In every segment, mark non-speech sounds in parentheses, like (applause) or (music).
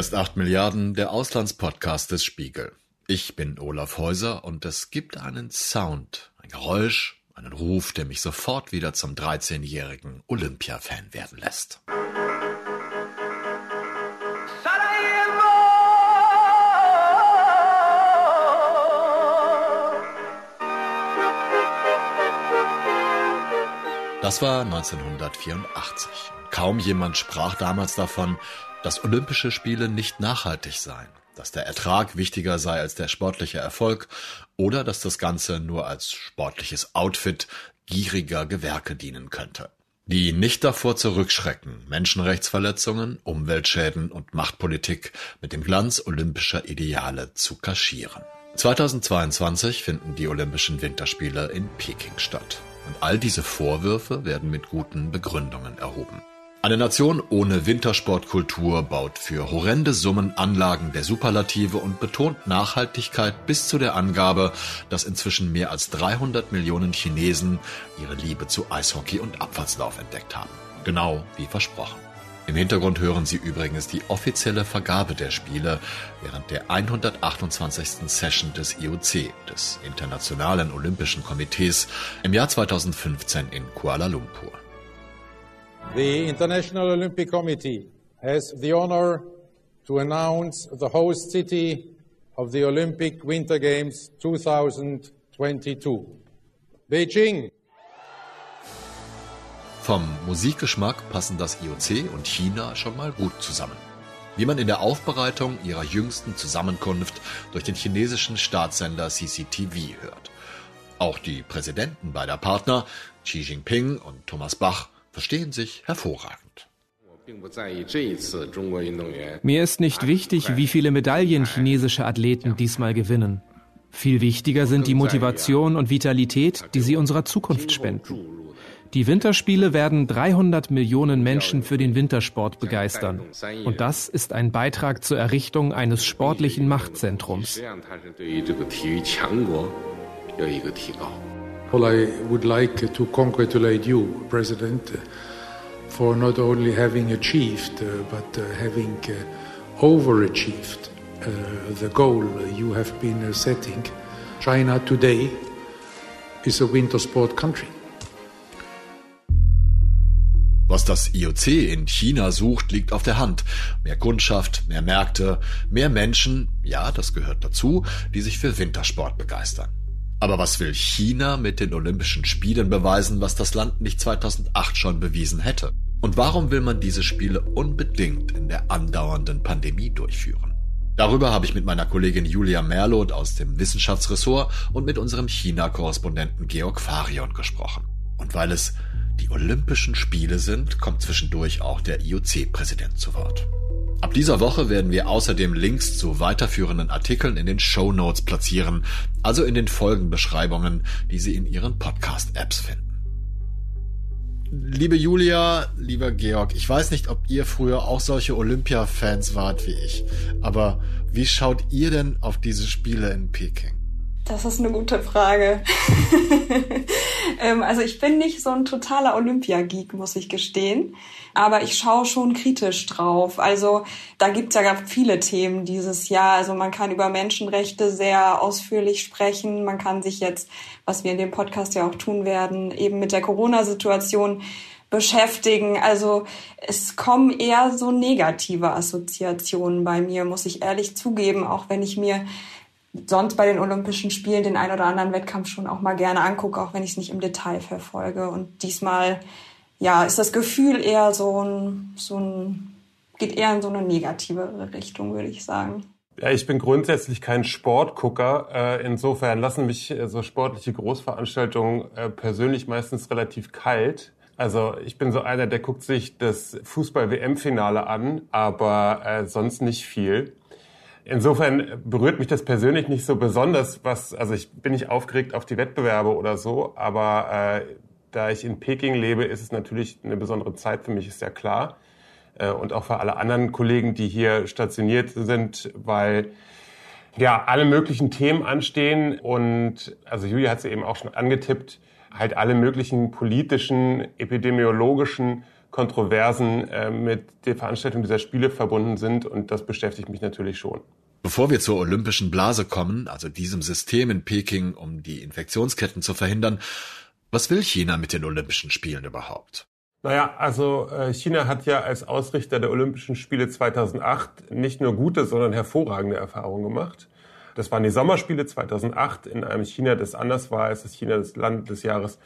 Ist 8 Milliarden, der Auslandspodcast des Spiegel. Ich bin Olaf Häuser und es gibt einen Sound, ein Geräusch, einen Ruf, der mich sofort wieder zum 13-jährigen Olympia-Fan werden lässt. Das war 1984. Kaum jemand sprach damals davon, dass Olympische Spiele nicht nachhaltig seien, dass der Ertrag wichtiger sei als der sportliche Erfolg oder dass das Ganze nur als sportliches Outfit gieriger Gewerke dienen könnte. Die nicht davor zurückschrecken, Menschenrechtsverletzungen, Umweltschäden und Machtpolitik mit dem Glanz olympischer Ideale zu kaschieren. 2022 finden die Olympischen Winterspiele in Peking statt. Und all diese Vorwürfe werden mit guten Begründungen erhoben. Eine Nation ohne Wintersportkultur baut für horrende Summen Anlagen der Superlative und betont Nachhaltigkeit bis zu der Angabe, dass inzwischen mehr als 300 Millionen Chinesen ihre Liebe zu Eishockey und Abfahrtslauf entdeckt haben. Genau wie versprochen. Im Hintergrund hören Sie übrigens die offizielle Vergabe der Spiele während der 128. Session des IOC, des Internationalen Olympischen Komitees, im Jahr 2015 in Kuala Lumpur. The International Olympic Committee has the honor to announce the host city of the Olympic Winter Games 2022. Beijing. Vom Musikgeschmack passen das IOC und China schon mal gut zusammen. Wie man in der Aufbereitung ihrer jüngsten Zusammenkunft durch den chinesischen Staatssender CCTV hört. Auch die Präsidenten beider Partner, Xi Jinping und Thomas Bach, verstehen sich hervorragend. Mir ist nicht wichtig, wie viele Medaillen chinesische Athleten diesmal gewinnen. Viel wichtiger sind die Motivation und Vitalität, die sie unserer Zukunft spenden. Die Winterspiele werden 300 Millionen Menschen für den Wintersport begeistern. Und das ist ein Beitrag zur Errichtung eines sportlichen Machtzentrums. Well, I would like to congratulate you, President, for not only having achieved, uh, but uh, having uh, overachieved the goal you have been setting. China today is a winter sport country. Was das IOC in China sucht, liegt auf der Hand. Mehr Kundschaft, mehr Märkte, mehr Menschen, ja, das gehört dazu, die sich für Wintersport begeistern. Aber was will China mit den Olympischen Spielen beweisen, was das Land nicht 2008 schon bewiesen hätte? Und warum will man diese Spiele unbedingt in der andauernden Pandemie durchführen? Darüber habe ich mit meiner Kollegin Julia Merloth aus dem Wissenschaftsressort und mit unserem China-Korrespondenten Georg Farion gesprochen. Und weil es die Olympischen Spiele sind, kommt zwischendurch auch der IOC-Präsident zu Wort. Ab dieser Woche werden wir außerdem Links zu weiterführenden Artikeln in den Show Notes platzieren, also in den Folgenbeschreibungen, die Sie in Ihren Podcast-Apps finden. Liebe Julia, lieber Georg, ich weiß nicht, ob ihr früher auch solche Olympia-Fans wart wie ich, aber wie schaut ihr denn auf diese Spiele in Peking? Das ist eine gute Frage. (laughs) ähm, also ich bin nicht so ein totaler Olympia-Geek, muss ich gestehen. Aber ich schaue schon kritisch drauf. Also da gibt's ja viele Themen dieses Jahr. Also man kann über Menschenrechte sehr ausführlich sprechen. Man kann sich jetzt, was wir in dem Podcast ja auch tun werden, eben mit der Corona-Situation beschäftigen. Also es kommen eher so negative Assoziationen bei mir, muss ich ehrlich zugeben, auch wenn ich mir sonst bei den Olympischen Spielen den ein oder anderen Wettkampf schon auch mal gerne angucke, auch wenn ich es nicht im Detail verfolge. Und diesmal, ja, ist das Gefühl eher so ein, so ein, geht eher in so eine negative Richtung, würde ich sagen. Ja, ich bin grundsätzlich kein Sportgucker. Äh, insofern lassen mich äh, so sportliche Großveranstaltungen äh, persönlich meistens relativ kalt. Also ich bin so einer, der guckt sich das Fußball-WM-Finale an, aber sonst nicht viel. Insofern berührt mich das persönlich nicht so besonders, was, also ich bin nicht aufgeregt auf die Wettbewerbe oder so, aber äh, da ich in Peking lebe, ist es natürlich eine besondere Zeit für mich, ist ja klar. Äh, und auch für alle anderen Kollegen, die hier stationiert sind, weil ja alle möglichen Themen anstehen und also Julia hat sie eben auch schon angetippt, halt alle möglichen politischen, epidemiologischen Kontroversen äh, mit der Veranstaltung dieser Spiele verbunden sind und das beschäftigt mich natürlich schon. Bevor wir zur olympischen Blase kommen, also diesem System in Peking, um die Infektionsketten zu verhindern, was will China mit den Olympischen Spielen überhaupt? Naja, also äh, China hat ja als Ausrichter der Olympischen Spiele 2008 nicht nur gute, sondern hervorragende Erfahrungen gemacht. Das waren die Sommerspiele 2008 in einem China, das anders war als das China des Land des Jahres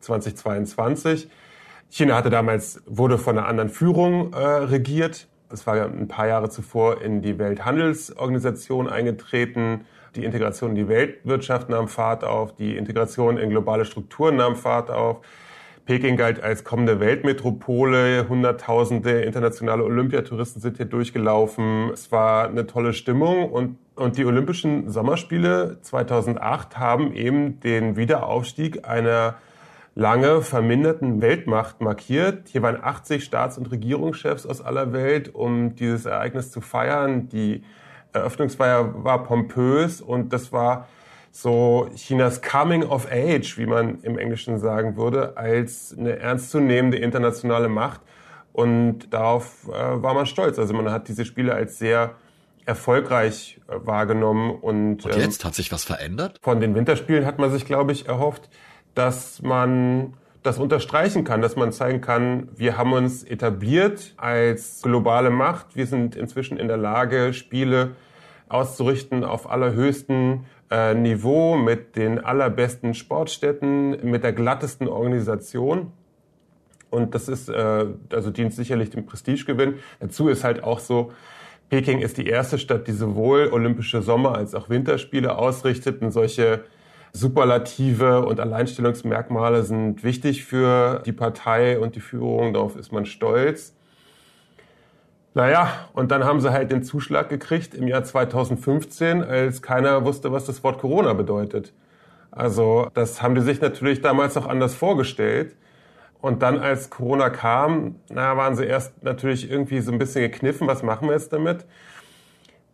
2022. China hatte damals, wurde von einer anderen Führung äh, regiert. Das war ein paar Jahre zuvor in die Welthandelsorganisation eingetreten. Die Integration in die Weltwirtschaft nahm Fahrt auf. Die Integration in globale Strukturen nahm Fahrt auf. Peking galt als kommende Weltmetropole. Hunderttausende internationale Olympiatouristen sind hier durchgelaufen. Es war eine tolle Stimmung und, und die Olympischen Sommerspiele 2008 haben eben den Wiederaufstieg einer lange verminderten Weltmacht markiert. Hier waren 80 Staats- und Regierungschefs aus aller Welt, um dieses Ereignis zu feiern. Die Eröffnungsfeier war pompös und das war so Chinas Coming of Age, wie man im Englischen sagen würde, als eine ernstzunehmende internationale Macht. Und darauf äh, war man stolz. Also man hat diese Spiele als sehr erfolgreich äh, wahrgenommen. Und, und jetzt ähm, hat sich was verändert? Von den Winterspielen hat man sich, glaube ich, erhofft, dass man das unterstreichen kann, dass man zeigen kann, wir haben uns etabliert als globale Macht. Wir sind inzwischen in der Lage, Spiele auszurichten auf allerhöchsten äh, Niveau mit den allerbesten Sportstätten, mit der glattesten Organisation. Und das ist, äh, also dient sicherlich dem Prestigegewinn. Dazu ist halt auch so, Peking ist die erste Stadt, die sowohl Olympische Sommer- als auch Winterspiele ausrichtet und solche Superlative und Alleinstellungsmerkmale sind wichtig für die Partei und die Führung. Darauf ist man stolz. Naja, und dann haben sie halt den Zuschlag gekriegt im Jahr 2015, als keiner wusste, was das Wort Corona bedeutet. Also das haben die sich natürlich damals auch anders vorgestellt. Und dann, als Corona kam, na, waren sie erst natürlich irgendwie so ein bisschen gekniffen, was machen wir jetzt damit?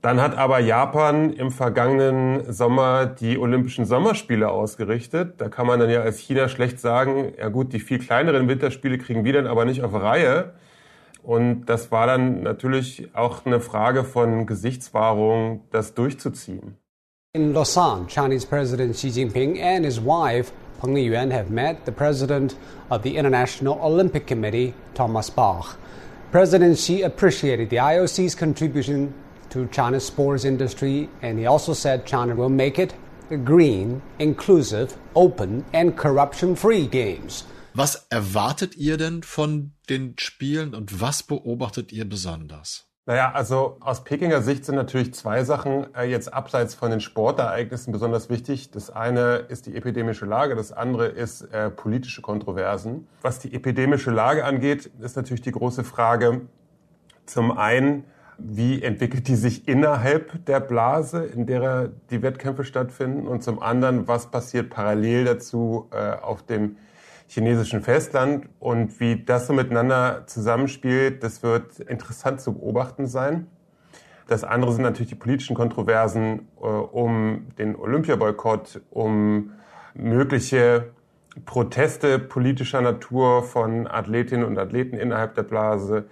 Dann hat aber Japan im vergangenen Sommer die Olympischen Sommerspiele ausgerichtet. Da kann man dann ja als China schlecht sagen, ja gut, die viel kleineren Winterspiele kriegen wir dann aber nicht auf Reihe. Und das war dann natürlich auch eine Frage von Gesichtswahrung, das durchzuziehen. In Lausanne, Chinese President Xi Jinping and his wife Peng Liyuan have met the president of the International Olympic Committee, Thomas Bach. President Xi appreciated the IOC's contribution to China's sports industry, and he also said China will make it green, inclusive, open, and corruption free games. Was erwartet ihr denn von den Spielen und was beobachtet ihr besonders? Naja, also aus Pekinger Sicht sind natürlich zwei Sachen äh, jetzt abseits von den Sportereignissen besonders wichtig. Das eine ist die epidemische Lage, das andere ist äh, politische Kontroversen. Was die epidemische Lage angeht, ist natürlich die große Frage zum einen, wie entwickelt die sich innerhalb der Blase, in der die Wettkämpfe stattfinden und zum anderen, was passiert parallel dazu äh, auf dem chinesischen Festland und wie das so miteinander zusammenspielt, das wird interessant zu beobachten sein. Das andere sind natürlich die politischen Kontroversen äh, um den Olympiaboykott, um mögliche Proteste politischer Natur von Athletinnen und Athleten innerhalb der Blase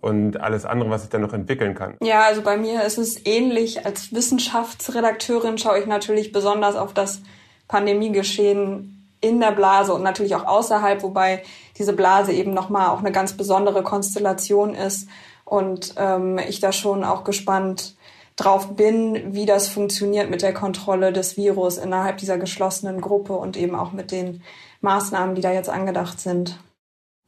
und alles andere, was sich dann noch entwickeln kann. Ja, also bei mir ist es ähnlich. Als Wissenschaftsredakteurin schaue ich natürlich besonders auf das Pandemiegeschehen in der Blase und natürlich auch außerhalb, wobei diese Blase eben nochmal auch eine ganz besondere Konstellation ist und ähm, ich da schon auch gespannt drauf bin, wie das funktioniert mit der Kontrolle des Virus innerhalb dieser geschlossenen Gruppe und eben auch mit den Maßnahmen, die da jetzt angedacht sind.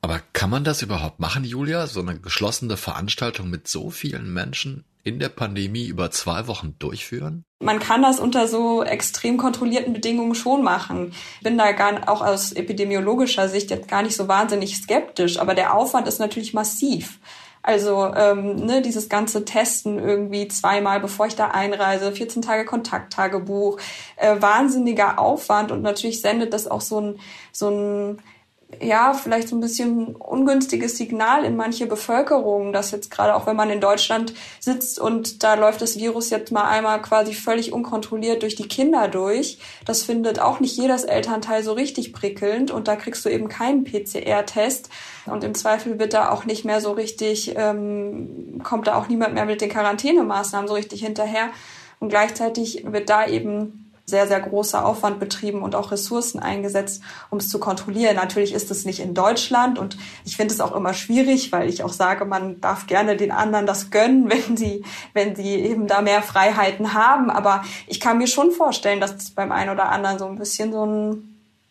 Aber kann man das überhaupt machen, Julia? So eine geschlossene Veranstaltung mit so vielen Menschen in der Pandemie über zwei Wochen durchführen? Man kann das unter so extrem kontrollierten Bedingungen schon machen. Ich bin da gar auch aus epidemiologischer Sicht jetzt gar nicht so wahnsinnig skeptisch, aber der Aufwand ist natürlich massiv. Also ähm, ne, dieses ganze Testen irgendwie zweimal, bevor ich da einreise, 14 Tage Kontakttagebuch, äh, wahnsinniger Aufwand und natürlich sendet das auch so ein, so ein ja, vielleicht so ein bisschen ungünstiges Signal in manche Bevölkerung, dass jetzt gerade auch wenn man in Deutschland sitzt und da läuft das Virus jetzt mal einmal quasi völlig unkontrolliert durch die Kinder durch. Das findet auch nicht jedes Elternteil so richtig prickelnd und da kriegst du eben keinen PCR-Test und im Zweifel wird da auch nicht mehr so richtig, ähm, kommt da auch niemand mehr mit den Quarantänemaßnahmen so richtig hinterher. Und gleichzeitig wird da eben sehr, sehr großer Aufwand betrieben und auch Ressourcen eingesetzt, um es zu kontrollieren. Natürlich ist es nicht in Deutschland und ich finde es auch immer schwierig, weil ich auch sage, man darf gerne den anderen das gönnen, (laughs) wenn sie, wenn sie eben da mehr Freiheiten haben. Aber ich kann mir schon vorstellen, dass es beim einen oder anderen so ein bisschen so ein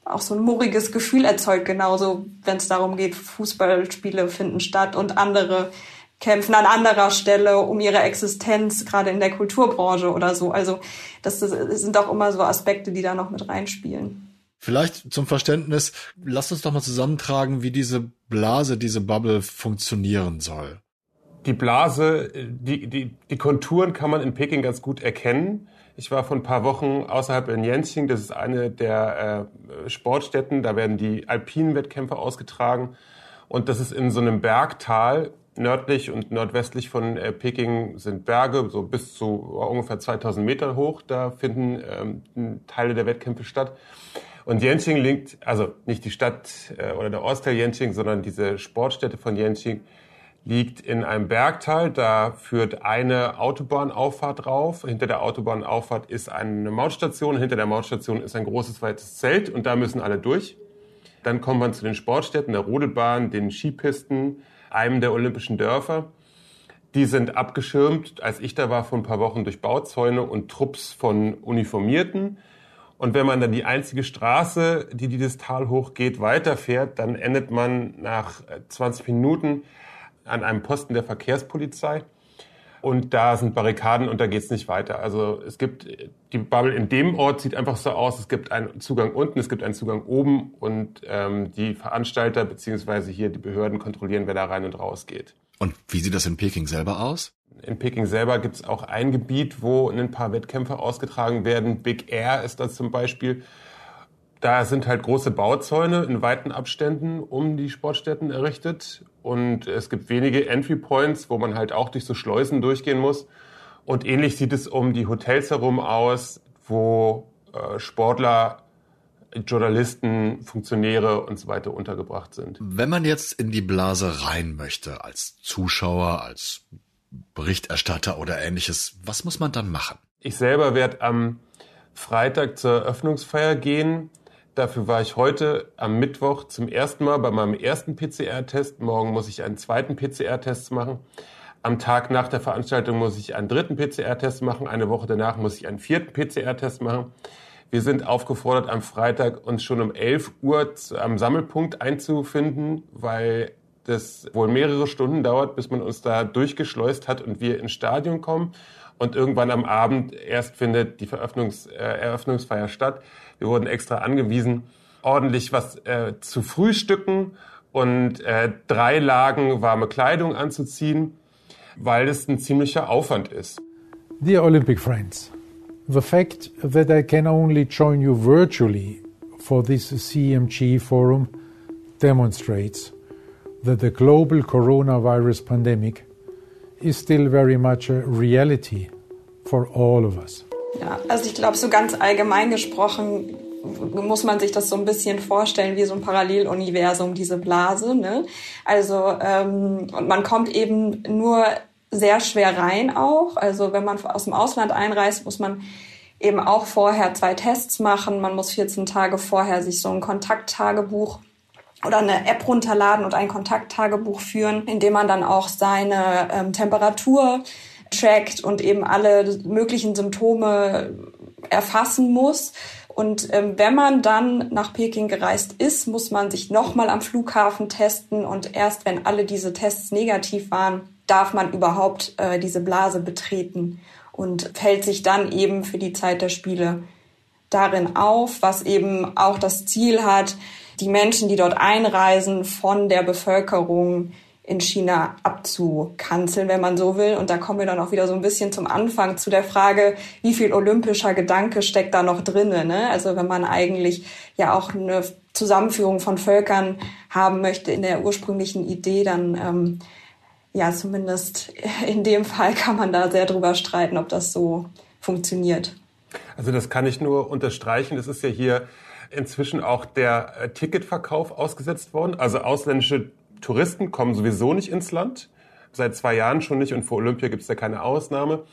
auch so ein murriges Gefühl erzeugt, genauso wenn es darum geht, Fußballspiele finden statt und andere kämpfen an anderer Stelle um ihre Existenz, gerade in der Kulturbranche oder so. Also das, das sind auch immer so Aspekte, die da noch mit reinspielen. Vielleicht zum Verständnis, lasst uns doch mal zusammentragen, wie diese Blase, diese Bubble funktionieren soll. Die Blase, die, die, die Konturen kann man in Peking ganz gut erkennen. Ich war vor ein paar Wochen außerhalb in Yanqing, das ist eine der äh, Sportstätten, da werden die alpinen Wettkämpfe ausgetragen. Und das ist in so einem Bergtal Nördlich und nordwestlich von äh, Peking sind Berge, so bis zu ungefähr 2000 Meter hoch. Da finden ähm, Teile der Wettkämpfe statt. Und Yanqing liegt, also nicht die Stadt äh, oder der Ortsteil Yanqing, sondern diese Sportstätte von Yanqing liegt in einem Bergtal. Da führt eine Autobahnauffahrt drauf. Hinter der Autobahnauffahrt ist eine Mautstation. Hinter der Mautstation ist ein großes weites Zelt und da müssen alle durch. Dann kommt man zu den Sportstätten, der Rodelbahn, den Skipisten, einem der olympischen Dörfer. Die sind abgeschirmt, als ich da war, vor ein paar Wochen durch Bauzäune und Trupps von Uniformierten. Und wenn man dann die einzige Straße, die dieses Tal hochgeht, weiterfährt, dann endet man nach 20 Minuten an einem Posten der Verkehrspolizei. Und da sind Barrikaden und da geht's nicht weiter. Also es gibt, die Bubble in dem Ort sieht einfach so aus, es gibt einen Zugang unten, es gibt einen Zugang oben und ähm, die Veranstalter beziehungsweise hier die Behörden kontrollieren, wer da rein und raus geht. Und wie sieht das in Peking selber aus? In Peking selber gibt's auch ein Gebiet, wo ein paar Wettkämpfe ausgetragen werden. Big Air ist das zum Beispiel. Da sind halt große Bauzäune in weiten Abständen um die Sportstätten errichtet. Und es gibt wenige Entry Points, wo man halt auch durch so Schleusen durchgehen muss. Und ähnlich sieht es um die Hotels herum aus, wo äh, Sportler, Journalisten, Funktionäre und so weiter untergebracht sind. Wenn man jetzt in die Blase rein möchte, als Zuschauer, als Berichterstatter oder ähnliches, was muss man dann machen? Ich selber werde am Freitag zur Eröffnungsfeier gehen. Dafür war ich heute am Mittwoch zum ersten Mal bei meinem ersten PCR-Test. Morgen muss ich einen zweiten PCR-Test machen. Am Tag nach der Veranstaltung muss ich einen dritten PCR-Test machen. Eine Woche danach muss ich einen vierten PCR-Test machen. Wir sind aufgefordert, am Freitag uns schon um 11 Uhr am Sammelpunkt einzufinden, weil das wohl mehrere Stunden dauert, bis man uns da durchgeschleust hat und wir ins Stadion kommen. Und irgendwann am Abend erst findet die Veröffnungs äh, Eröffnungsfeier statt. Wir wurden extra angewiesen, ordentlich was äh, zu frühstücken und äh, drei Lagen warme Kleidung anzuziehen, weil es ein ziemlicher Aufwand ist. Dear Olympic friends, the fact that I can only join you virtually for this CMG forum demonstrates that the global coronavirus pandemic is still very much a reality for all of us. Ja, also ich glaube, so ganz allgemein gesprochen muss man sich das so ein bisschen vorstellen wie so ein Paralleluniversum, diese Blase. Ne? Also ähm, und man kommt eben nur sehr schwer rein auch. Also wenn man aus dem Ausland einreist, muss man eben auch vorher zwei Tests machen. Man muss 14 Tage vorher sich so ein Kontakttagebuch oder eine App runterladen und ein Kontakttagebuch führen, in dem man dann auch seine ähm, Temperatur trackt und eben alle möglichen Symptome erfassen muss. Und ähm, wenn man dann nach Peking gereist ist, muss man sich nochmal am Flughafen testen und erst wenn alle diese Tests negativ waren, darf man überhaupt äh, diese Blase betreten und fällt sich dann eben für die Zeit der Spiele darin auf, was eben auch das Ziel hat, die Menschen, die dort einreisen, von der Bevölkerung in China abzukanzeln, wenn man so will. Und da kommen wir dann auch wieder so ein bisschen zum Anfang zu der Frage, wie viel olympischer Gedanke steckt da noch drinne. Ne? Also wenn man eigentlich ja auch eine Zusammenführung von Völkern haben möchte in der ursprünglichen Idee, dann ähm, ja, zumindest in dem Fall kann man da sehr drüber streiten, ob das so funktioniert. Also das kann ich nur unterstreichen. Das ist ja hier inzwischen auch der äh, Ticketverkauf ausgesetzt worden. Also ausländische Touristen kommen sowieso nicht ins Land. Seit zwei Jahren schon nicht und vor Olympia gibt es ja keine Ausnahme.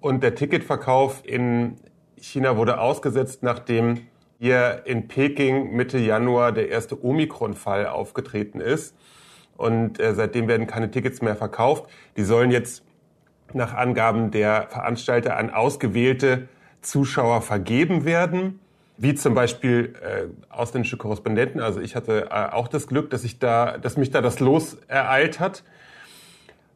Und der Ticketverkauf in China wurde ausgesetzt, nachdem hier in Peking Mitte Januar der erste Omikron-Fall aufgetreten ist. Und äh, seitdem werden keine Tickets mehr verkauft. Die sollen jetzt nach Angaben der Veranstalter an ausgewählte Zuschauer vergeben werden, wie zum Beispiel äh, ausländische Korrespondenten. Also ich hatte äh, auch das Glück, dass ich da, dass mich da das Los ereilt hat.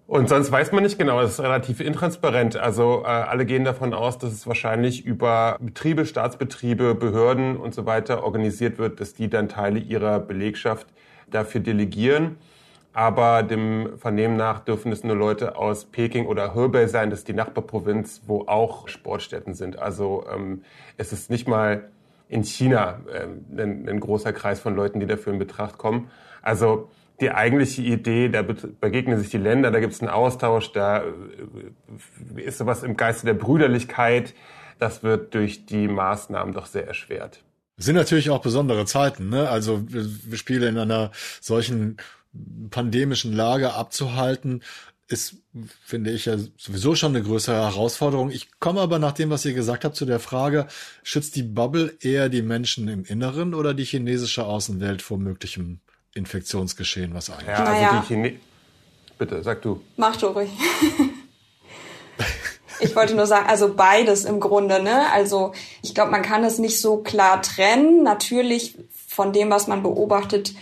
Und sonst weiß man nicht genau, es ist relativ intransparent. Also äh, alle gehen davon aus, dass es wahrscheinlich über Betriebe, Staatsbetriebe, Behörden und so weiter organisiert wird, dass die dann Teile ihrer Belegschaft dafür delegieren. Aber dem Vernehmen nach dürfen es nur Leute aus Peking oder Hebei sein, das ist die Nachbarprovinz, wo auch Sportstätten sind. Also ähm, es ist nicht mal in China ähm, ein, ein großer Kreis von Leuten, die dafür in Betracht kommen. Also die eigentliche Idee, da begegnen sich die Länder, da gibt es einen Austausch, da äh, ist sowas im Geiste der Brüderlichkeit. Das wird durch die Maßnahmen doch sehr erschwert. Es sind natürlich auch besondere Zeiten. Ne? Also wir spielen in einer solchen pandemischen Lage abzuhalten, ist, finde ich, ja sowieso schon eine größere Herausforderung. Ich komme aber nach dem, was ihr gesagt habt, zu der Frage, schützt die Bubble eher die Menschen im Inneren oder die chinesische Außenwelt vor möglichem Infektionsgeschehen, was eigentlich. Ja, also naja. die Chine Bitte, sag du. Mach du ruhig. ich wollte nur sagen, also beides im Grunde, ne? Also ich glaube, man kann es nicht so klar trennen. Natürlich von dem, was man beobachtet,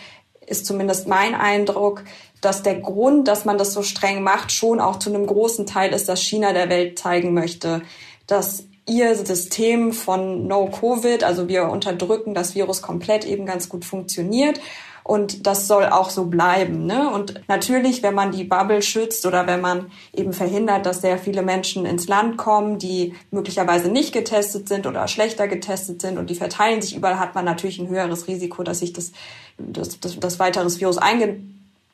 ist zumindest mein Eindruck, dass der Grund, dass man das so streng macht, schon auch zu einem großen Teil ist, dass China der Welt zeigen möchte, dass ihr System von No-Covid, also wir unterdrücken das Virus komplett, eben ganz gut funktioniert und das soll auch so bleiben. Ne? Und natürlich, wenn man die Bubble schützt oder wenn man eben verhindert, dass sehr viele Menschen ins Land kommen, die möglicherweise nicht getestet sind oder schlechter getestet sind und die verteilen sich überall, hat man natürlich ein höheres Risiko, dass sich das, das, das, das weiteres Virus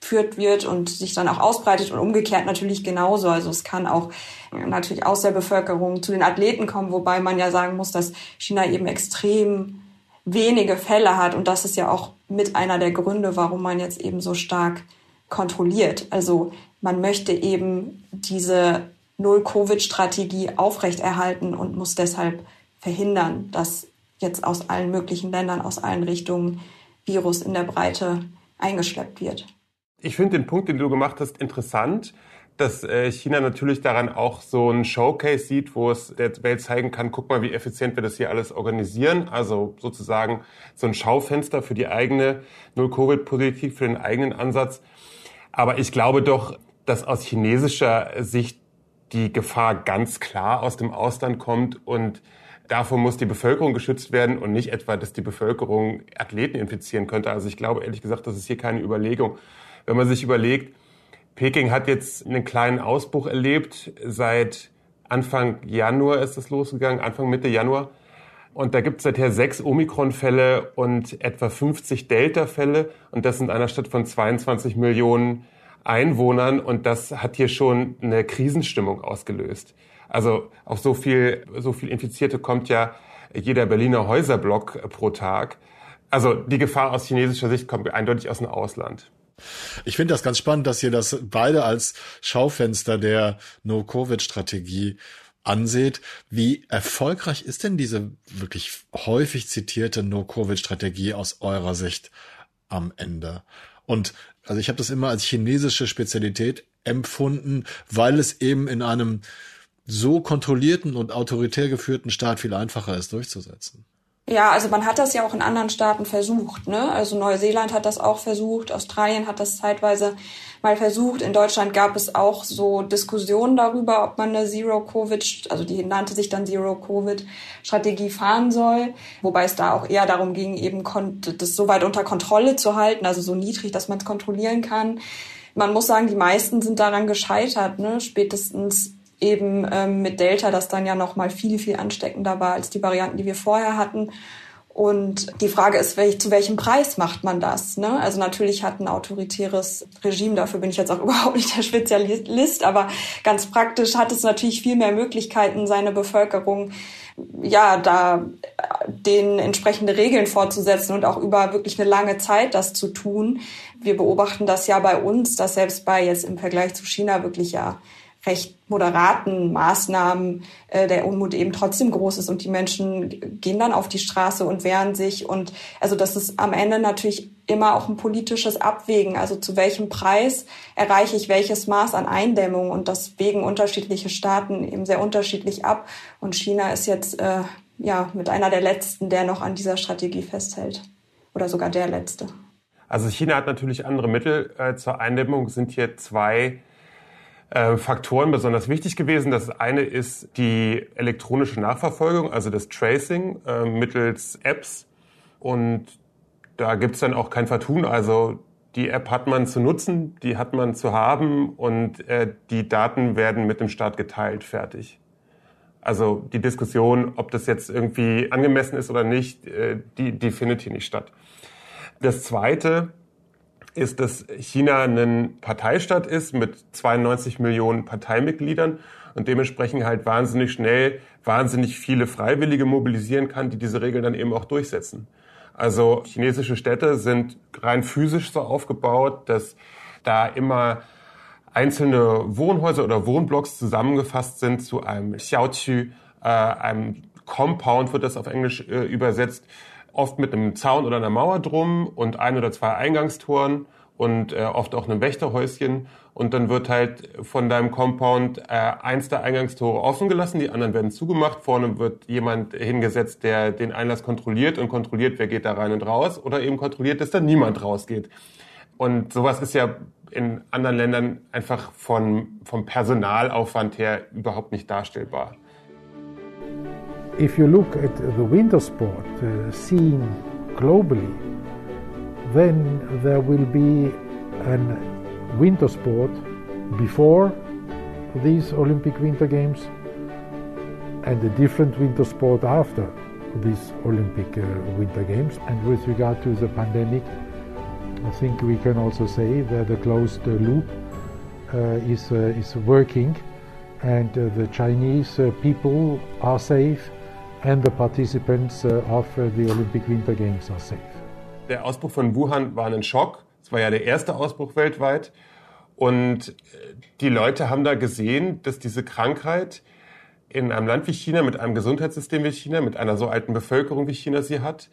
eingeführt wird und sich dann auch ausbreitet und umgekehrt natürlich genauso. Also es kann auch natürlich aus der Bevölkerung zu den Athleten kommen, wobei man ja sagen muss, dass China eben extrem wenige Fälle hat. Und das ist ja auch mit einer der Gründe, warum man jetzt eben so stark kontrolliert. Also man möchte eben diese Null-Covid-Strategie aufrechterhalten und muss deshalb verhindern, dass jetzt aus allen möglichen Ländern, aus allen Richtungen Virus in der Breite eingeschleppt wird. Ich finde den Punkt, den du gemacht hast, interessant dass äh, China natürlich daran auch so ein Showcase sieht, wo es der Welt zeigen kann, guck mal, wie effizient wir das hier alles organisieren. Also sozusagen so ein Schaufenster für die eigene Null-Covid-Politik, für den eigenen Ansatz. Aber ich glaube doch, dass aus chinesischer Sicht die Gefahr ganz klar aus dem Ausland kommt und davor muss die Bevölkerung geschützt werden und nicht etwa, dass die Bevölkerung Athleten infizieren könnte. Also ich glaube ehrlich gesagt, das ist hier keine Überlegung. Wenn man sich überlegt, Peking hat jetzt einen kleinen Ausbruch erlebt. Seit Anfang Januar ist es losgegangen, Anfang Mitte Januar. Und da gibt es seither sechs Omikron-Fälle und etwa 50 Delta-Fälle. Und das in einer Stadt von 22 Millionen Einwohnern. Und das hat hier schon eine Krisenstimmung ausgelöst. Also auf so viel, so viel Infizierte kommt ja jeder Berliner Häuserblock pro Tag. Also die Gefahr aus chinesischer Sicht kommt eindeutig aus dem Ausland. Ich finde das ganz spannend, dass ihr das beide als Schaufenster der No-Covid-Strategie anseht. Wie erfolgreich ist denn diese wirklich häufig zitierte No-Covid-Strategie aus eurer Sicht am Ende? Und also ich habe das immer als chinesische Spezialität empfunden, weil es eben in einem so kontrollierten und autoritär geführten Staat viel einfacher ist durchzusetzen. Ja, also man hat das ja auch in anderen Staaten versucht. Ne? Also Neuseeland hat das auch versucht, Australien hat das zeitweise mal versucht. In Deutschland gab es auch so Diskussionen darüber, ob man eine Zero-Covid, also die nannte sich dann Zero-Covid-Strategie fahren soll. Wobei es da auch eher darum ging, eben das so weit unter Kontrolle zu halten, also so niedrig, dass man es kontrollieren kann. Man muss sagen, die meisten sind daran gescheitert. Ne? Spätestens eben ähm, mit Delta, das dann ja noch mal viel, viel ansteckender war als die Varianten, die wir vorher hatten. Und die Frage ist, welch, zu welchem Preis macht man das? Ne? Also natürlich hat ein autoritäres Regime, dafür bin ich jetzt auch (laughs) überhaupt nicht der Spezialist, aber ganz praktisch hat es natürlich viel mehr Möglichkeiten, seine Bevölkerung ja, da den entsprechende Regeln vorzusetzen und auch über wirklich eine lange Zeit das zu tun. Wir beobachten das ja bei uns, dass selbst bei jetzt im Vergleich zu China wirklich ja recht moderaten Maßnahmen äh, der Unmut eben trotzdem groß ist und die Menschen gehen dann auf die Straße und wehren sich. Und also das ist am Ende natürlich immer auch ein politisches Abwägen, also zu welchem Preis erreiche ich welches Maß an Eindämmung? Und das wägen unterschiedliche Staaten eben sehr unterschiedlich ab. Und China ist jetzt äh, ja mit einer der letzten, der noch an dieser Strategie festhält. Oder sogar der letzte. Also China hat natürlich andere Mittel äh, zur Eindämmung, sind hier zwei äh, Faktoren besonders wichtig gewesen. Das eine ist die elektronische Nachverfolgung, also das Tracing äh, mittels Apps. Und da gibt's dann auch kein Vertun. Also die App hat man zu nutzen, die hat man zu haben und äh, die Daten werden mit dem Staat geteilt, fertig. Also die Diskussion, ob das jetzt irgendwie angemessen ist oder nicht, äh, die, die findet hier nicht statt. Das Zweite ist, dass China ein Parteistaat ist mit 92 Millionen Parteimitgliedern und dementsprechend halt wahnsinnig schnell wahnsinnig viele Freiwillige mobilisieren kann, die diese Regeln dann eben auch durchsetzen. Also chinesische Städte sind rein physisch so aufgebaut, dass da immer einzelne Wohnhäuser oder Wohnblocks zusammengefasst sind zu einem Xiaoqu, äh, einem Compound wird das auf Englisch äh, übersetzt, oft mit einem Zaun oder einer Mauer drum und ein oder zwei Eingangstoren und äh, oft auch einem Wächterhäuschen. Und dann wird halt von deinem Compound äh, eins der Eingangstore offen gelassen, die anderen werden zugemacht. Vorne wird jemand hingesetzt, der den Einlass kontrolliert und kontrolliert, wer geht da rein und raus. Oder eben kontrolliert, dass da niemand rausgeht. Und sowas ist ja in anderen Ländern einfach von, vom Personalaufwand her überhaupt nicht darstellbar. If you look at the winter sport uh, scene globally, then there will be a winter sport before these Olympic Winter Games and a different winter sport after these Olympic uh, Winter Games. And with regard to the pandemic, I think we can also say that the closed uh, loop uh, is, uh, is working and uh, the Chinese people are safe and the participants uh, of uh, the Olympic Winter Games are safe. Der Ausbruch von Wuhan war ein Schock. Es war ja der erste Ausbruch weltweit. Und äh, die Leute haben da gesehen, dass diese Krankheit in einem Land wie China, mit einem Gesundheitssystem wie China, mit einer so alten Bevölkerung wie China sie hat,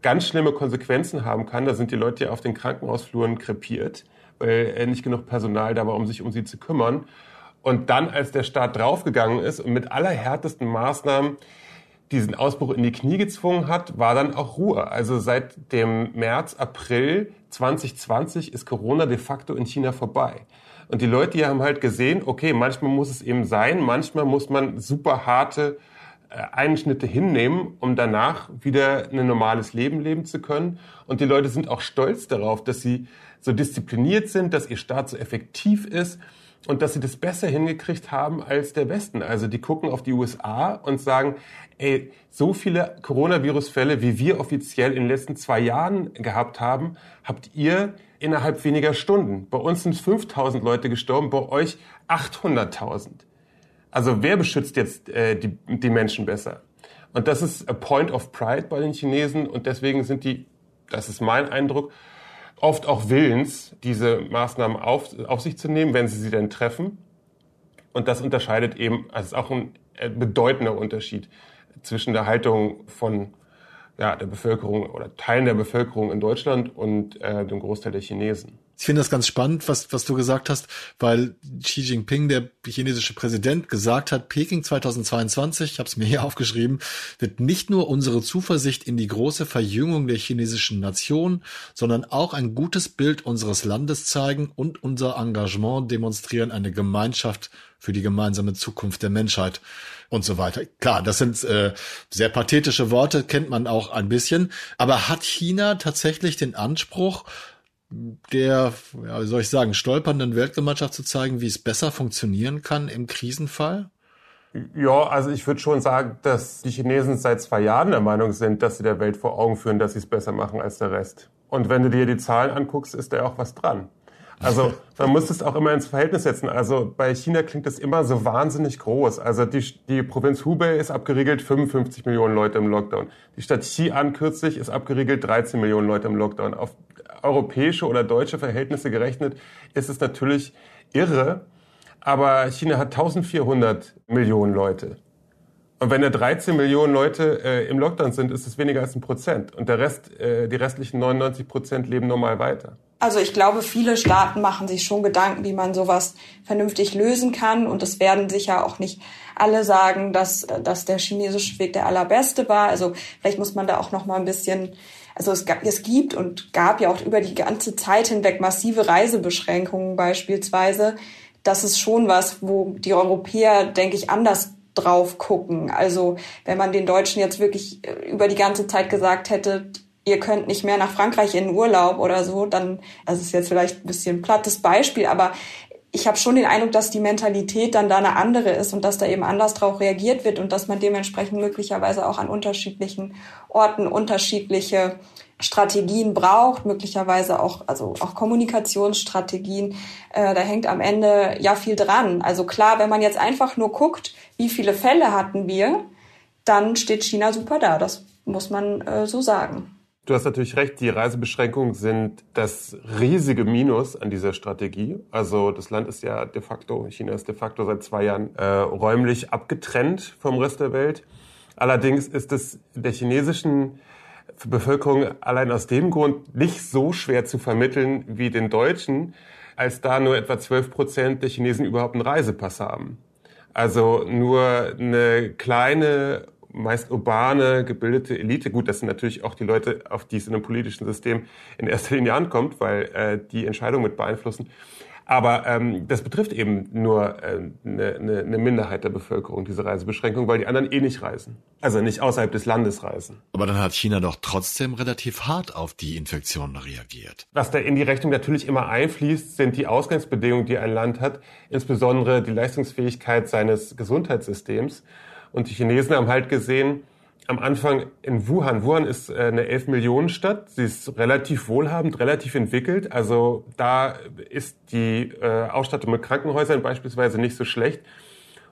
ganz schlimme Konsequenzen haben kann. Da sind die Leute ja auf den Krankenhausfluren krepiert, weil nicht genug Personal da war, um sich um sie zu kümmern. Und dann, als der Staat draufgegangen ist und mit allerhärtesten Maßnahmen diesen Ausbruch in die Knie gezwungen hat, war dann auch Ruhe. Also seit dem März, April 2020 ist Corona de facto in China vorbei. Und die Leute die haben halt gesehen, okay, manchmal muss es eben sein, manchmal muss man super harte äh, Einschnitte hinnehmen, um danach wieder ein normales Leben leben zu können. Und die Leute sind auch stolz darauf, dass sie so diszipliniert sind, dass ihr Staat so effektiv ist und dass sie das besser hingekriegt haben als der Westen. Also die gucken auf die USA und sagen, ey, so viele Coronavirus-Fälle, wie wir offiziell in den letzten zwei Jahren gehabt haben, habt ihr innerhalb weniger Stunden. Bei uns sind 5000 Leute gestorben, bei euch 800.000. Also wer beschützt jetzt äh, die, die Menschen besser? Und das ist a point of pride bei den Chinesen und deswegen sind die, das ist mein Eindruck, oft auch willens, diese Maßnahmen auf, auf sich zu nehmen, wenn sie sie denn treffen. Und das unterscheidet eben, also ist auch ein äh, bedeutender Unterschied zwischen der Haltung von ja, der Bevölkerung oder Teilen der Bevölkerung in Deutschland und äh, dem Großteil der Chinesen. Ich finde das ganz spannend, was, was du gesagt hast, weil Xi Jinping, der chinesische Präsident, gesagt hat, Peking 2022, ich habe es mir hier aufgeschrieben, wird nicht nur unsere Zuversicht in die große Verjüngung der chinesischen Nation, sondern auch ein gutes Bild unseres Landes zeigen und unser Engagement demonstrieren, eine Gemeinschaft für die gemeinsame Zukunft der Menschheit und so weiter. Klar, das sind äh, sehr pathetische Worte, kennt man auch ein bisschen. Aber hat China tatsächlich den Anspruch, der, ja, wie soll ich sagen, stolpernden Weltgemeinschaft zu zeigen, wie es besser funktionieren kann im Krisenfall? Ja, also ich würde schon sagen, dass die Chinesen seit zwei Jahren der Meinung sind, dass sie der Welt vor Augen führen, dass sie es besser machen als der Rest. Und wenn du dir die Zahlen anguckst, ist da auch was dran. Also man muss es auch immer ins Verhältnis setzen. Also bei China klingt es immer so wahnsinnig groß. Also die, die Provinz Hubei ist abgeriegelt, 55 Millionen Leute im Lockdown. Die Stadt Xi'an kürzlich ist abgeriegelt, 13 Millionen Leute im Lockdown. Auf europäische oder deutsche Verhältnisse gerechnet ist es natürlich irre. Aber China hat 1400 Millionen Leute. Und wenn da 13 Millionen Leute äh, im Lockdown sind, ist es weniger als ein Prozent. Und der Rest, äh, die restlichen 99 Prozent leben normal weiter. Also ich glaube, viele Staaten machen sich schon Gedanken, wie man sowas vernünftig lösen kann. Und es werden sicher auch nicht alle sagen, dass, dass der chinesische Weg der allerbeste war. Also vielleicht muss man da auch noch mal ein bisschen also es, gab, es gibt und gab ja auch über die ganze Zeit hinweg massive Reisebeschränkungen beispielsweise. Das ist schon was, wo die Europäer, denke ich, anders drauf gucken. Also wenn man den Deutschen jetzt wirklich äh, über die ganze Zeit gesagt hätte, ihr könnt nicht mehr nach Frankreich in Urlaub oder so, dann, das ist jetzt vielleicht ein bisschen plattes Beispiel, aber ich habe schon den Eindruck, dass die Mentalität dann da eine andere ist und dass da eben anders drauf reagiert wird und dass man dementsprechend möglicherweise auch an unterschiedlichen Orten unterschiedliche Strategien braucht, möglicherweise auch, also auch Kommunikationsstrategien. Äh, da hängt am Ende ja viel dran. Also klar, wenn man jetzt einfach nur guckt, wie viele Fälle hatten wir, dann steht China super da. Das muss man äh, so sagen. Du hast natürlich recht, die Reisebeschränkungen sind das riesige Minus an dieser Strategie. Also das Land ist ja de facto, China ist de facto seit zwei Jahren äh, räumlich abgetrennt vom Rest der Welt. Allerdings ist es der chinesischen Bevölkerung allein aus dem Grund nicht so schwer zu vermitteln wie den Deutschen, als da nur etwa 12 Prozent der Chinesen überhaupt einen Reisepass haben. Also nur eine kleine meist urbane, gebildete Elite. Gut, das sind natürlich auch die Leute, auf die es in einem politischen System in erster Linie ankommt, weil äh, die Entscheidungen mit beeinflussen. Aber ähm, das betrifft eben nur äh, eine, eine Minderheit der Bevölkerung, diese Reisebeschränkung, weil die anderen eh nicht reisen. Also nicht außerhalb des Landes reisen. Aber dann hat China doch trotzdem relativ hart auf die Infektionen reagiert. Was da in die Rechnung natürlich immer einfließt, sind die Ausgangsbedingungen, die ein Land hat, insbesondere die Leistungsfähigkeit seines Gesundheitssystems. Und die Chinesen haben halt gesehen, am Anfang in Wuhan. Wuhan ist äh, eine 11 Millionen Stadt. Sie ist relativ wohlhabend, relativ entwickelt. Also da ist die äh, Ausstattung mit Krankenhäusern beispielsweise nicht so schlecht.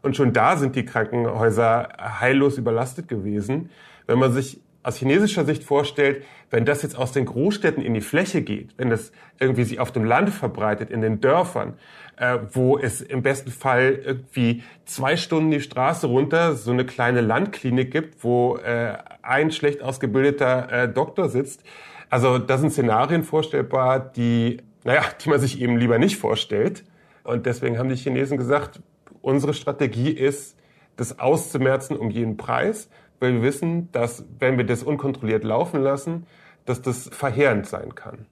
Und schon da sind die Krankenhäuser heillos überlastet gewesen. Wenn man sich aus chinesischer Sicht vorstellt, wenn das jetzt aus den Großstädten in die Fläche geht, wenn das irgendwie sich auf dem Land verbreitet, in den Dörfern, äh, wo es im besten Fall irgendwie zwei Stunden die Straße runter so eine kleine Landklinik gibt, wo äh, ein schlecht ausgebildeter äh, Doktor sitzt. Also das sind Szenarien vorstellbar, die, naja, die man sich eben lieber nicht vorstellt. Und deswegen haben die Chinesen gesagt, unsere Strategie ist, das auszumerzen um jeden Preis weil wir wissen, dass wenn wir das unkontrolliert laufen lassen, dass das verheerend sein kann.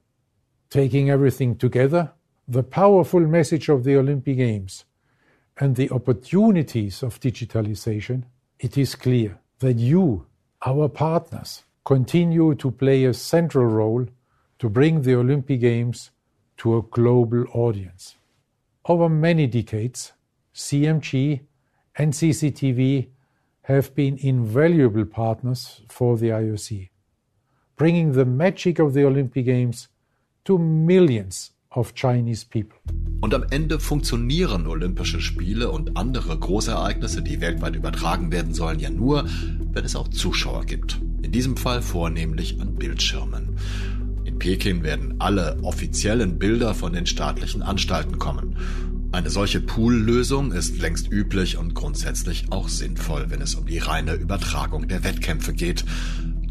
Taking everything together, the powerful message of the Olympic Games and the opportunities of digitalization, it is clear that you, our partners, continue to play a central role to bring the Olympic Games to a global audience. Over many decades, CMG and CCTV have been invaluable partners for the IOC, bringing the magic of the Olympic Games to millions of Chinese people. Und am Ende funktionieren Olympische Spiele und andere Großereignisse, die weltweit übertragen werden sollen, ja nur, wenn es auch Zuschauer gibt. In diesem Fall vornehmlich an Bildschirmen. In Peking werden alle offiziellen Bilder von den staatlichen Anstalten kommen. Eine solche Pool-Lösung ist längst üblich und grundsätzlich auch sinnvoll, wenn es um die reine Übertragung der Wettkämpfe geht.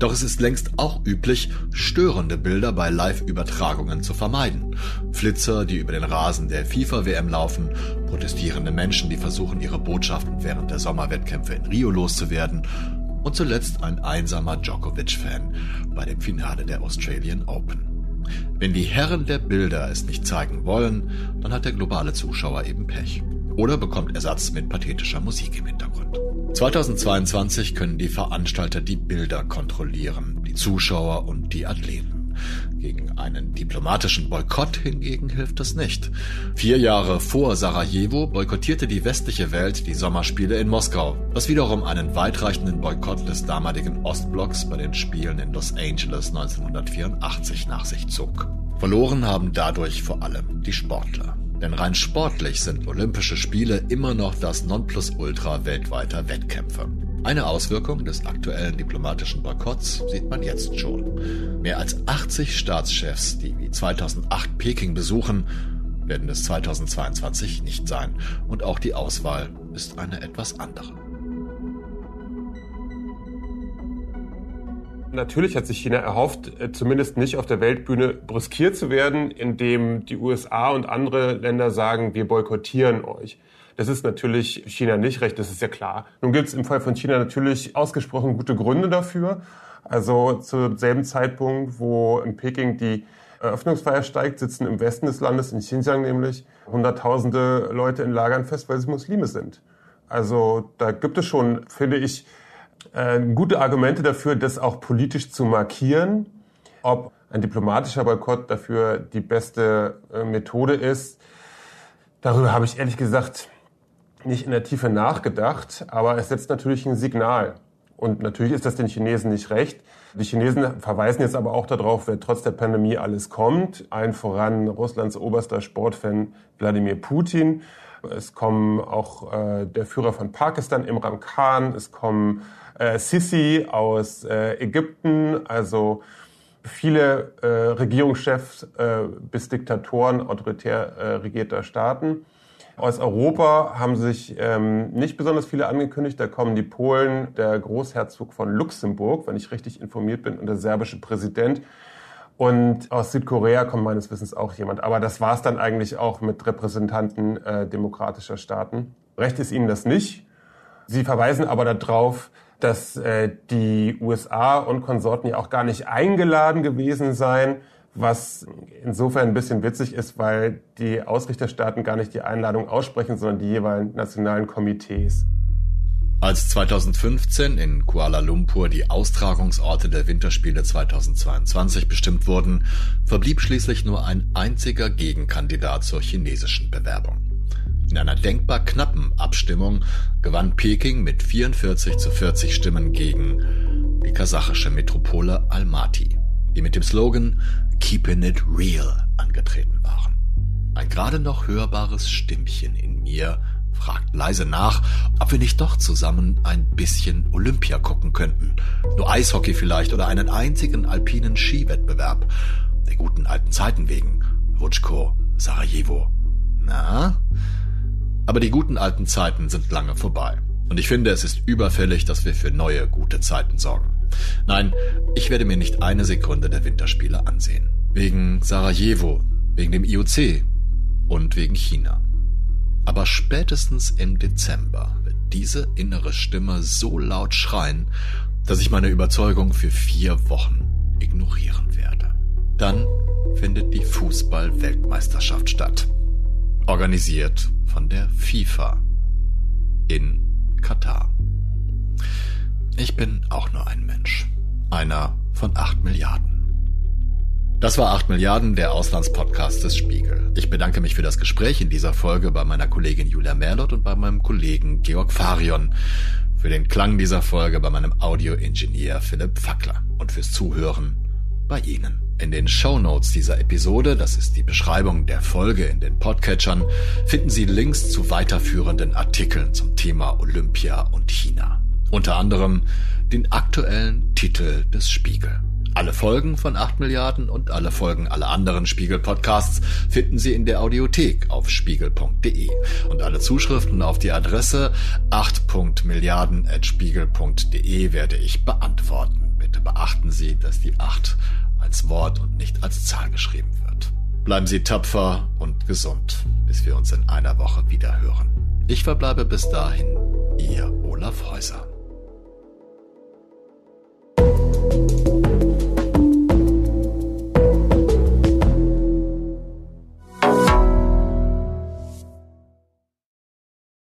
Doch es ist längst auch üblich, störende Bilder bei Live-Übertragungen zu vermeiden. Flitzer, die über den Rasen der FIFA-WM laufen, protestierende Menschen, die versuchen, ihre Botschaften während der Sommerwettkämpfe in Rio loszuwerden und zuletzt ein einsamer Djokovic-Fan bei dem Finale der Australian Open. Wenn die Herren der Bilder es nicht zeigen wollen, dann hat der globale Zuschauer eben Pech. Oder bekommt Ersatz mit pathetischer Musik im Hintergrund. 2022 können die Veranstalter die Bilder kontrollieren, die Zuschauer und die Athleten. Gegen einen diplomatischen Boykott hingegen hilft es nicht. Vier Jahre vor Sarajevo boykottierte die westliche Welt die Sommerspiele in Moskau, was wiederum einen weitreichenden Boykott des damaligen Ostblocks bei den Spielen in Los Angeles 1984 nach sich zog. Verloren haben dadurch vor allem die Sportler. Denn rein sportlich sind Olympische Spiele immer noch das Nonplusultra weltweiter Wettkämpfe. Eine Auswirkung des aktuellen diplomatischen Boykotts sieht man jetzt schon. Mehr als 80 Staatschefs, die wie 2008 Peking besuchen, werden es 2022 nicht sein. Und auch die Auswahl ist eine etwas andere. Natürlich hat sich China erhofft, äh, zumindest nicht auf der Weltbühne brüskiert zu werden, indem die USA und andere Länder sagen, wir boykottieren euch. Das ist natürlich China nicht recht, das ist ja klar. Nun gibt es im Fall von China natürlich ausgesprochen gute Gründe dafür. Also zum selben Zeitpunkt, wo in Peking die Eröffnungsfeier steigt, sitzen im Westen des Landes, in Xinjiang nämlich, Hunderttausende Leute in Lagern fest, weil sie Muslime sind. Also da gibt es schon, finde ich, äh, gute Argumente dafür, das auch politisch zu markieren. Ob ein diplomatischer Boykott dafür die beste äh, Methode ist, darüber habe ich ehrlich gesagt nicht in der Tiefe nachgedacht, aber es setzt natürlich ein Signal. Und natürlich ist das den Chinesen nicht recht. Die Chinesen verweisen jetzt aber auch darauf, wer trotz der Pandemie alles kommt. Ein voran Russlands oberster Sportfan Wladimir Putin. Es kommen auch äh, der Führer von Pakistan, Imran Khan. Es kommen äh, Sisi aus äh, Ägypten, also viele äh, Regierungschefs äh, bis Diktatoren autoritär äh, regierter Staaten. Aus Europa haben sich ähm, nicht besonders viele angekündigt. Da kommen die Polen, der Großherzog von Luxemburg, wenn ich richtig informiert bin, und der serbische Präsident. Und aus Südkorea kommt meines Wissens auch jemand. Aber das war es dann eigentlich auch mit Repräsentanten äh, demokratischer Staaten. Recht ist ihnen das nicht. Sie verweisen aber darauf, dass äh, die USA und Konsorten ja auch gar nicht eingeladen gewesen seien, was insofern ein bisschen witzig ist, weil die Ausrichterstaaten gar nicht die Einladung aussprechen, sondern die jeweiligen nationalen Komitees. Als 2015 in Kuala Lumpur die Austragungsorte der Winterspiele 2022 bestimmt wurden, verblieb schließlich nur ein einziger Gegenkandidat zur chinesischen Bewerbung. In einer denkbar knappen Abstimmung gewann Peking mit 44 zu 40 Stimmen gegen die kasachische Metropole Almaty, die mit dem Slogan Keeping It Real angetreten waren. Ein gerade noch hörbares Stimmchen in mir fragt leise nach, ob wir nicht doch zusammen ein bisschen Olympia gucken könnten. Nur Eishockey vielleicht oder einen einzigen alpinen Skiwettbewerb. Der guten alten Zeiten wegen. Wutschko, Sarajevo. Na? Aber die guten alten Zeiten sind lange vorbei. Und ich finde, es ist überfällig, dass wir für neue gute Zeiten sorgen. Nein, ich werde mir nicht eine Sekunde der Winterspiele ansehen. Wegen Sarajevo, wegen dem IOC und wegen China. Aber spätestens im Dezember wird diese innere Stimme so laut schreien, dass ich meine Überzeugung für vier Wochen ignorieren werde. Dann findet die Fußball-Weltmeisterschaft statt. Organisiert von der FIFA in Katar. Ich bin auch nur ein Mensch. Einer von acht Milliarden. Das war 8 Milliarden, der Auslandspodcast des Spiegel. Ich bedanke mich für das Gespräch in dieser Folge bei meiner Kollegin Julia Merlot und bei meinem Kollegen Georg Farion, für den Klang dieser Folge bei meinem Audioingenieur Philipp Fackler und fürs Zuhören bei Ihnen. In den Show Notes dieser Episode, das ist die Beschreibung der Folge in den Podcatchern, finden Sie Links zu weiterführenden Artikeln zum Thema Olympia und China. Unter anderem den aktuellen Titel des Spiegel. Alle Folgen von 8 Milliarden und alle Folgen aller anderen Spiegel-Podcasts finden Sie in der Audiothek auf spiegel.de. Und alle Zuschriften auf die Adresse 8.milliarden.spiegel.de werde ich beantworten. Bitte beachten Sie, dass die 8 als Wort und nicht als Zahl geschrieben wird. Bleiben Sie tapfer und gesund, bis wir uns in einer Woche wieder hören. Ich verbleibe bis dahin, Ihr Olaf Häuser.